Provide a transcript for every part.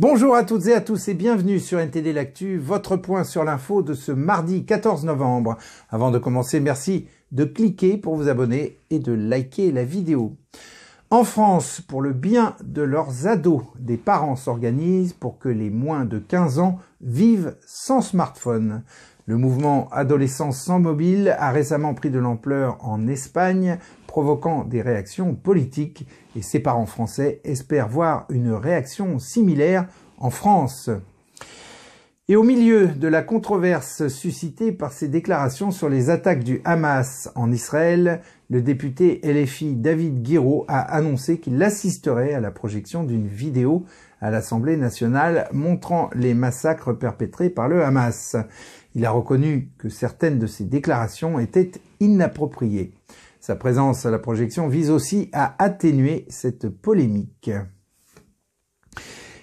Bonjour à toutes et à tous et bienvenue sur NTD L'Actu, votre point sur l'info de ce mardi 14 novembre. Avant de commencer, merci de cliquer pour vous abonner et de liker la vidéo. En France, pour le bien de leurs ados, des parents s'organisent pour que les moins de 15 ans vivent sans smartphone. Le mouvement Adolescence sans mobile a récemment pris de l'ampleur en Espagne, provoquant des réactions politiques et ses parents français espèrent voir une réaction similaire en France. Et au milieu de la controverse suscitée par ces déclarations sur les attaques du Hamas en Israël, le député LFI David Guiraud a annoncé qu'il assisterait à la projection d'une vidéo à l'Assemblée nationale montrant les massacres perpétrés par le Hamas. Il a reconnu que certaines de ces déclarations étaient inappropriées. Sa présence à la projection vise aussi à atténuer cette polémique.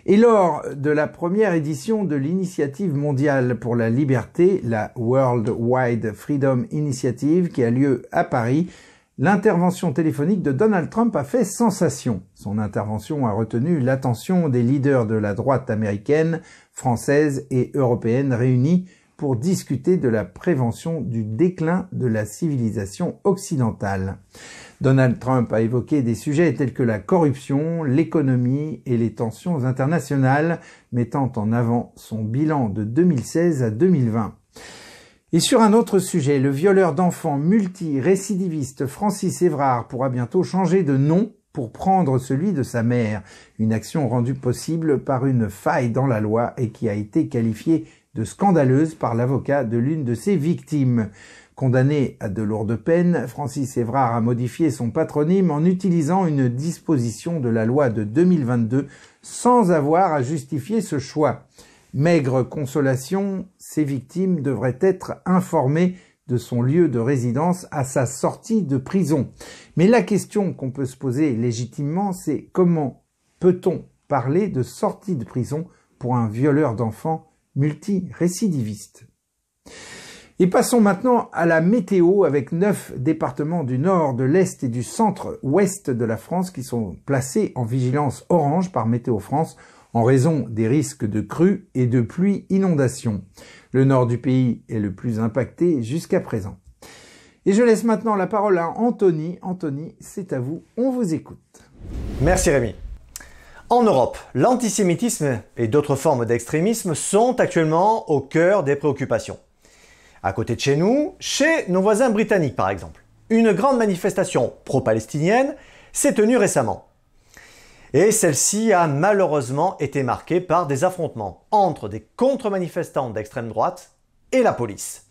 Et lors de la première édition de l'initiative mondiale pour la liberté, la World Wide Freedom Initiative, qui a lieu à Paris, l'intervention téléphonique de Donald Trump a fait sensation. Son intervention a retenu l'attention des leaders de la droite américaine, française et européenne réunis pour discuter de la prévention du déclin de la civilisation occidentale. Donald Trump a évoqué des sujets tels que la corruption, l'économie et les tensions internationales, mettant en avant son bilan de 2016 à 2020. Et sur un autre sujet, le violeur d'enfants multi-récidiviste Francis Évrard pourra bientôt changer de nom pour prendre celui de sa mère, une action rendue possible par une faille dans la loi et qui a été qualifiée de scandaleuse par l'avocat de l'une de ses victimes. Condamné à de lourdes peines, Francis Évrard a modifié son patronyme en utilisant une disposition de la loi de 2022 sans avoir à justifier ce choix. Maigre consolation, ses victimes devraient être informées de son lieu de résidence à sa sortie de prison. Mais la question qu'on peut se poser légitimement, c'est comment peut-on parler de sortie de prison pour un violeur d'enfants multirécidiviste. Et passons maintenant à la météo avec neuf départements du nord, de l'est et du centre-ouest de la France qui sont placés en vigilance orange par Météo France en raison des risques de crues et de pluies inondations. Le nord du pays est le plus impacté jusqu'à présent. Et je laisse maintenant la parole à Anthony. Anthony, c'est à vous, on vous écoute. Merci Rémi. En Europe, l'antisémitisme et d'autres formes d'extrémisme sont actuellement au cœur des préoccupations. À côté de chez nous, chez nos voisins britanniques par exemple, une grande manifestation pro-palestinienne s'est tenue récemment. Et celle-ci a malheureusement été marquée par des affrontements entre des contre-manifestants d'extrême droite et la police.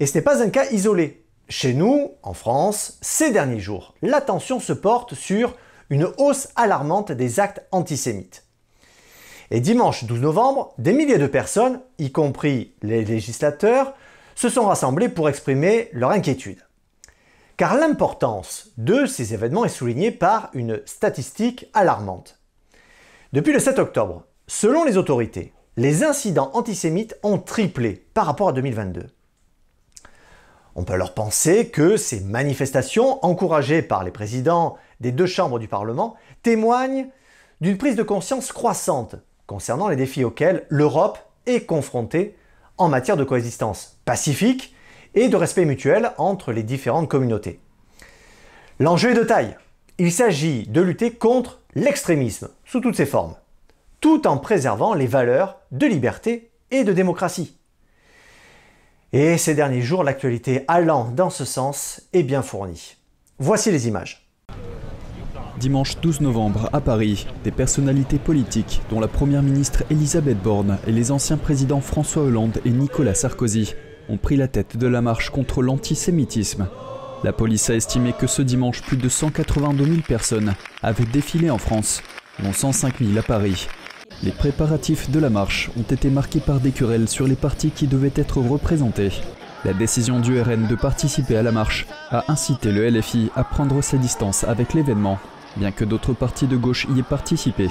Et ce n'est pas un cas isolé. Chez nous, en France, ces derniers jours, l'attention se porte sur une hausse alarmante des actes antisémites. Et dimanche 12 novembre, des milliers de personnes, y compris les législateurs, se sont rassemblés pour exprimer leur inquiétude. Car l'importance de ces événements est soulignée par une statistique alarmante. Depuis le 7 octobre, selon les autorités, les incidents antisémites ont triplé par rapport à 2022. On peut alors penser que ces manifestations, encouragées par les présidents des deux chambres du Parlement témoignent d'une prise de conscience croissante concernant les défis auxquels l'Europe est confrontée en matière de coexistence pacifique et de respect mutuel entre les différentes communautés. L'enjeu est de taille. Il s'agit de lutter contre l'extrémisme sous toutes ses formes, tout en préservant les valeurs de liberté et de démocratie. Et ces derniers jours, l'actualité allant dans ce sens est bien fournie. Voici les images. Dimanche 12 novembre, à Paris, des personnalités politiques, dont la première ministre Elisabeth Borne et les anciens présidents François Hollande et Nicolas Sarkozy, ont pris la tête de la marche contre l'antisémitisme. La police a estimé que ce dimanche, plus de 182 000 personnes avaient défilé en France, dont 105 000 à Paris. Les préparatifs de la marche ont été marqués par des querelles sur les partis qui devaient être représentés. La décision du RN de participer à la marche a incité le LFI à prendre ses distances avec l'événement bien que d'autres partis de gauche y aient participé.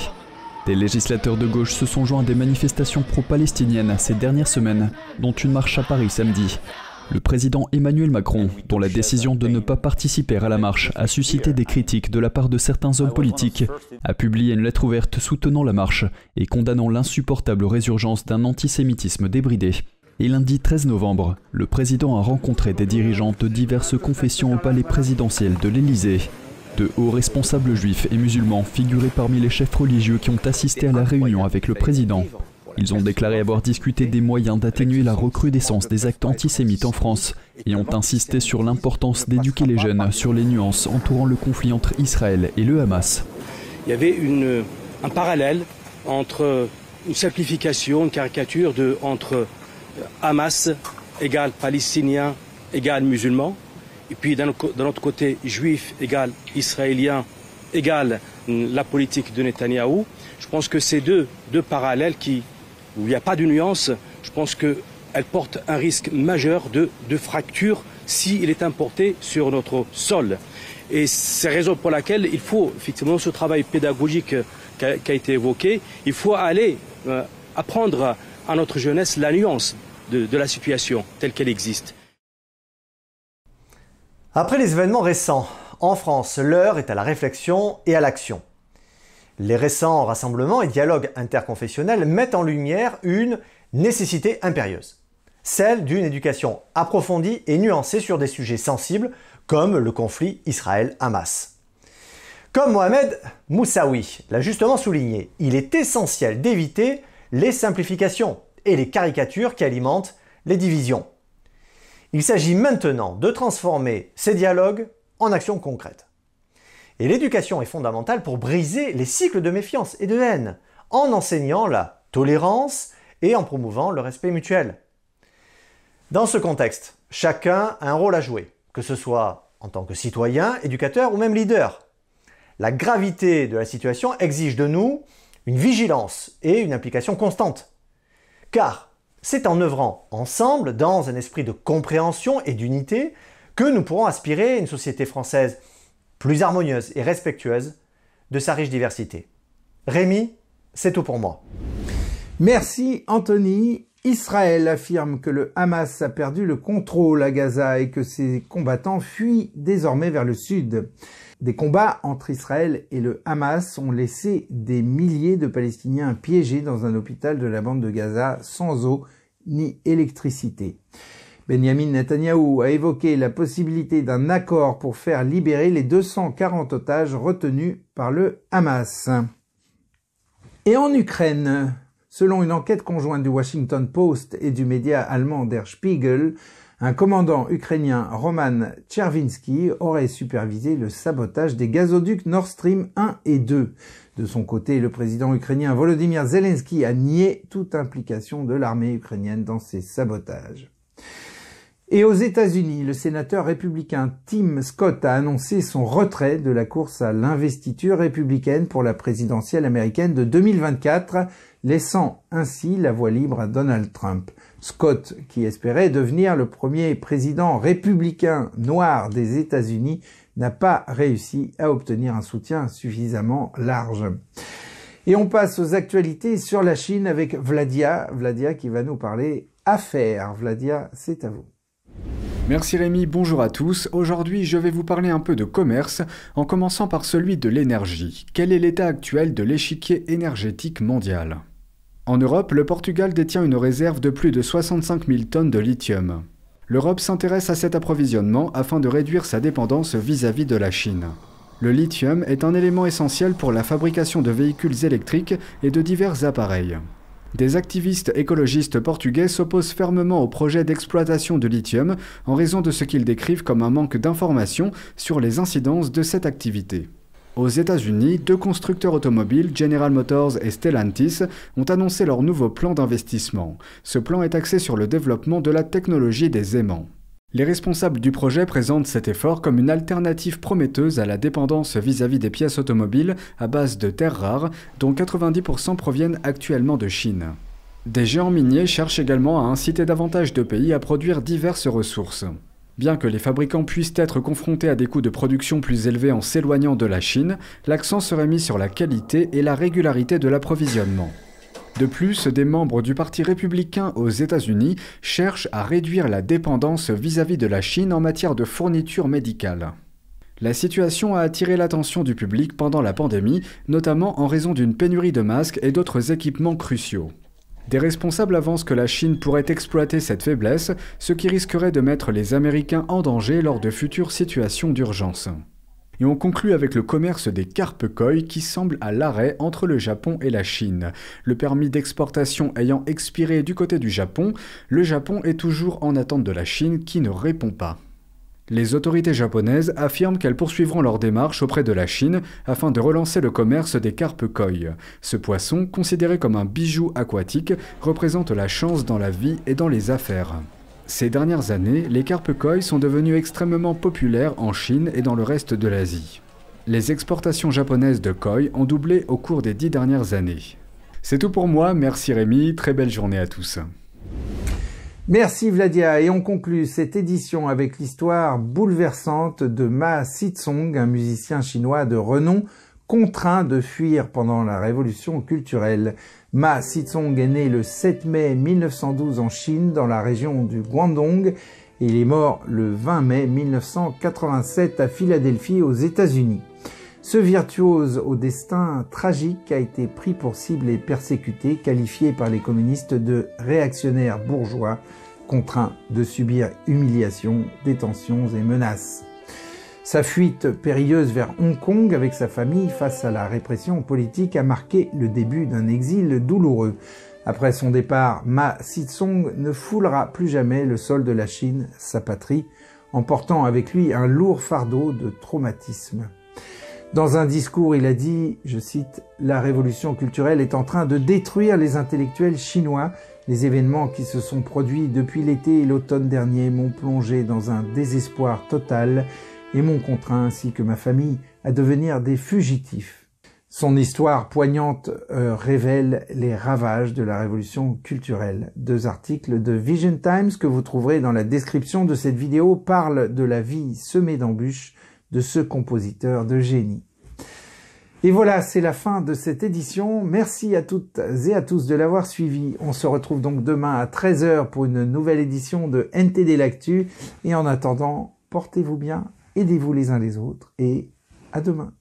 Des législateurs de gauche se sont joints à des manifestations pro-palestiniennes ces dernières semaines, dont une marche à Paris samedi. Le président Emmanuel Macron, dont la décision de ne pas participer à la marche a suscité des critiques de la part de certains hommes politiques, a publié une lettre ouverte soutenant la marche et condamnant l'insupportable résurgence d'un antisémitisme débridé. Et lundi 13 novembre, le président a rencontré des dirigeants de diverses confessions au palais présidentiel de l'Élysée. De hauts responsables juifs et musulmans figuraient parmi les chefs religieux qui ont assisté à la réunion avec le président. Ils ont déclaré avoir discuté des moyens d'atténuer la recrudescence des actes antisémites en France et ont insisté sur l'importance d'éduquer les jeunes sur les nuances entourant le conflit entre Israël et le Hamas. Il y avait un parallèle entre une simplification, une caricature de, entre Hamas égale palestinien égale musulman, et puis d'un autre côté juif égale israélien égale la politique de Netanyahou. Je pense que ces deux, parallèles qui où il n'y a pas de nuance, je pense qu'elle porte un risque majeur de, fracture s'il est importé sur notre sol. Et c'est la raison pour laquelle il faut effectivement ce travail pédagogique qui a, été évoqué, il faut aller euh, apprendre à notre jeunesse la nuance de la situation telle qu'elle existe. Après les événements récents, en France, l'heure est à la réflexion et à l'action. Les récents rassemblements et dialogues interconfessionnels mettent en lumière une nécessité impérieuse, celle d'une éducation approfondie et nuancée sur des sujets sensibles comme le conflit Israël-Hamas. Comme Mohamed Moussaoui l'a justement souligné, il est essentiel d'éviter les simplifications et les caricatures qui alimentent les divisions. Il s'agit maintenant de transformer ces dialogues en actions concrètes. Et l'éducation est fondamentale pour briser les cycles de méfiance et de haine, en enseignant la tolérance et en promouvant le respect mutuel. Dans ce contexte, chacun a un rôle à jouer, que ce soit en tant que citoyen, éducateur ou même leader. La gravité de la situation exige de nous une vigilance et une implication constante. Car c'est en œuvrant ensemble, dans un esprit de compréhension et d'unité, que nous pourrons aspirer à une société française plus harmonieuse et respectueuse de sa riche diversité. Rémi, c'est tout pour moi. Merci Anthony. Israël affirme que le Hamas a perdu le contrôle à Gaza et que ses combattants fuient désormais vers le sud. Des combats entre Israël et le Hamas ont laissé des milliers de Palestiniens piégés dans un hôpital de la bande de Gaza sans eau ni électricité. Benjamin Netanyahu a évoqué la possibilité d'un accord pour faire libérer les 240 otages retenus par le Hamas. Et en Ukraine, selon une enquête conjointe du Washington Post et du média allemand Der Spiegel, un commandant ukrainien Roman Chervinsky aurait supervisé le sabotage des gazoducs Nord Stream 1 et 2. De son côté, le président ukrainien Volodymyr Zelensky a nié toute implication de l'armée ukrainienne dans ces sabotages. Et aux États-Unis, le sénateur républicain Tim Scott a annoncé son retrait de la course à l'investiture républicaine pour la présidentielle américaine de 2024, laissant ainsi la voie libre à Donald Trump. Scott, qui espérait devenir le premier président républicain noir des États-Unis, n'a pas réussi à obtenir un soutien suffisamment large. Et on passe aux actualités sur la Chine avec Vladia, Vladia qui va nous parler affaires. Vladia, c'est à vous. Merci Rémi, bonjour à tous. Aujourd'hui, je vais vous parler un peu de commerce, en commençant par celui de l'énergie. Quel est l'état actuel de l'échiquier énergétique mondial? En Europe, le Portugal détient une réserve de plus de 65 000 tonnes de lithium. L'Europe s'intéresse à cet approvisionnement afin de réduire sa dépendance vis-à-vis -vis de la Chine. Le lithium est un élément essentiel pour la fabrication de véhicules électriques et de divers appareils. Des activistes écologistes portugais s'opposent fermement au projet d'exploitation de lithium en raison de ce qu'ils décrivent comme un manque d'informations sur les incidences de cette activité. Aux États-Unis, deux constructeurs automobiles, General Motors et Stellantis, ont annoncé leur nouveau plan d'investissement. Ce plan est axé sur le développement de la technologie des aimants. Les responsables du projet présentent cet effort comme une alternative prometteuse à la dépendance vis-à-vis des pièces automobiles à base de terres rares, dont 90% proviennent actuellement de Chine. Des géants miniers cherchent également à inciter davantage de pays à produire diverses ressources. Bien que les fabricants puissent être confrontés à des coûts de production plus élevés en s'éloignant de la Chine, l'accent serait mis sur la qualité et la régularité de l'approvisionnement. De plus, des membres du Parti républicain aux États-Unis cherchent à réduire la dépendance vis-à-vis de la Chine en matière de fournitures médicales. La situation a attiré l'attention du public pendant la pandémie, notamment en raison d'une pénurie de masques et d'autres équipements cruciaux. Des responsables avancent que la Chine pourrait exploiter cette faiblesse, ce qui risquerait de mettre les Américains en danger lors de futures situations d'urgence. Et on conclut avec le commerce des carpes koi qui semble à l'arrêt entre le Japon et la Chine. Le permis d'exportation ayant expiré du côté du Japon, le Japon est toujours en attente de la Chine qui ne répond pas. Les autorités japonaises affirment qu'elles poursuivront leur démarche auprès de la Chine afin de relancer le commerce des carpes koi. Ce poisson, considéré comme un bijou aquatique, représente la chance dans la vie et dans les affaires. Ces dernières années, les carpes koi sont devenus extrêmement populaires en Chine et dans le reste de l'Asie. Les exportations japonaises de koi ont doublé au cours des dix dernières années. C'est tout pour moi, merci Rémi, très belle journée à tous. Merci Vladia et on conclut cette édition avec l'histoire bouleversante de Ma Sitsong, un musicien chinois de renom contraint de fuir pendant la révolution culturelle. Ma Sitsong est né le 7 mai 1912 en Chine dans la région du Guangdong et il est mort le 20 mai 1987 à Philadelphie aux États-Unis. Ce virtuose au destin tragique a été pris pour cible et persécuté, qualifié par les communistes de réactionnaire bourgeois, contraint de subir humiliations, détentions et menaces. Sa fuite périlleuse vers Hong Kong avec sa famille face à la répression politique a marqué le début d'un exil douloureux. Après son départ, Ma Sitsong ne foulera plus jamais le sol de la Chine, sa patrie, emportant avec lui un lourd fardeau de traumatisme. Dans un discours, il a dit, je cite, La révolution culturelle est en train de détruire les intellectuels chinois. Les événements qui se sont produits depuis l'été et l'automne dernier m'ont plongé dans un désespoir total et m'ont contraint, ainsi que ma famille, à devenir des fugitifs. Son histoire poignante euh, révèle les ravages de la révolution culturelle. Deux articles de Vision Times que vous trouverez dans la description de cette vidéo parlent de la vie semée d'embûches de ce compositeur de génie. Et voilà, c'est la fin de cette édition. Merci à toutes et à tous de l'avoir suivi. On se retrouve donc demain à 13h pour une nouvelle édition de NTD L'Actu. Et en attendant, portez-vous bien, aidez-vous les uns les autres et à demain.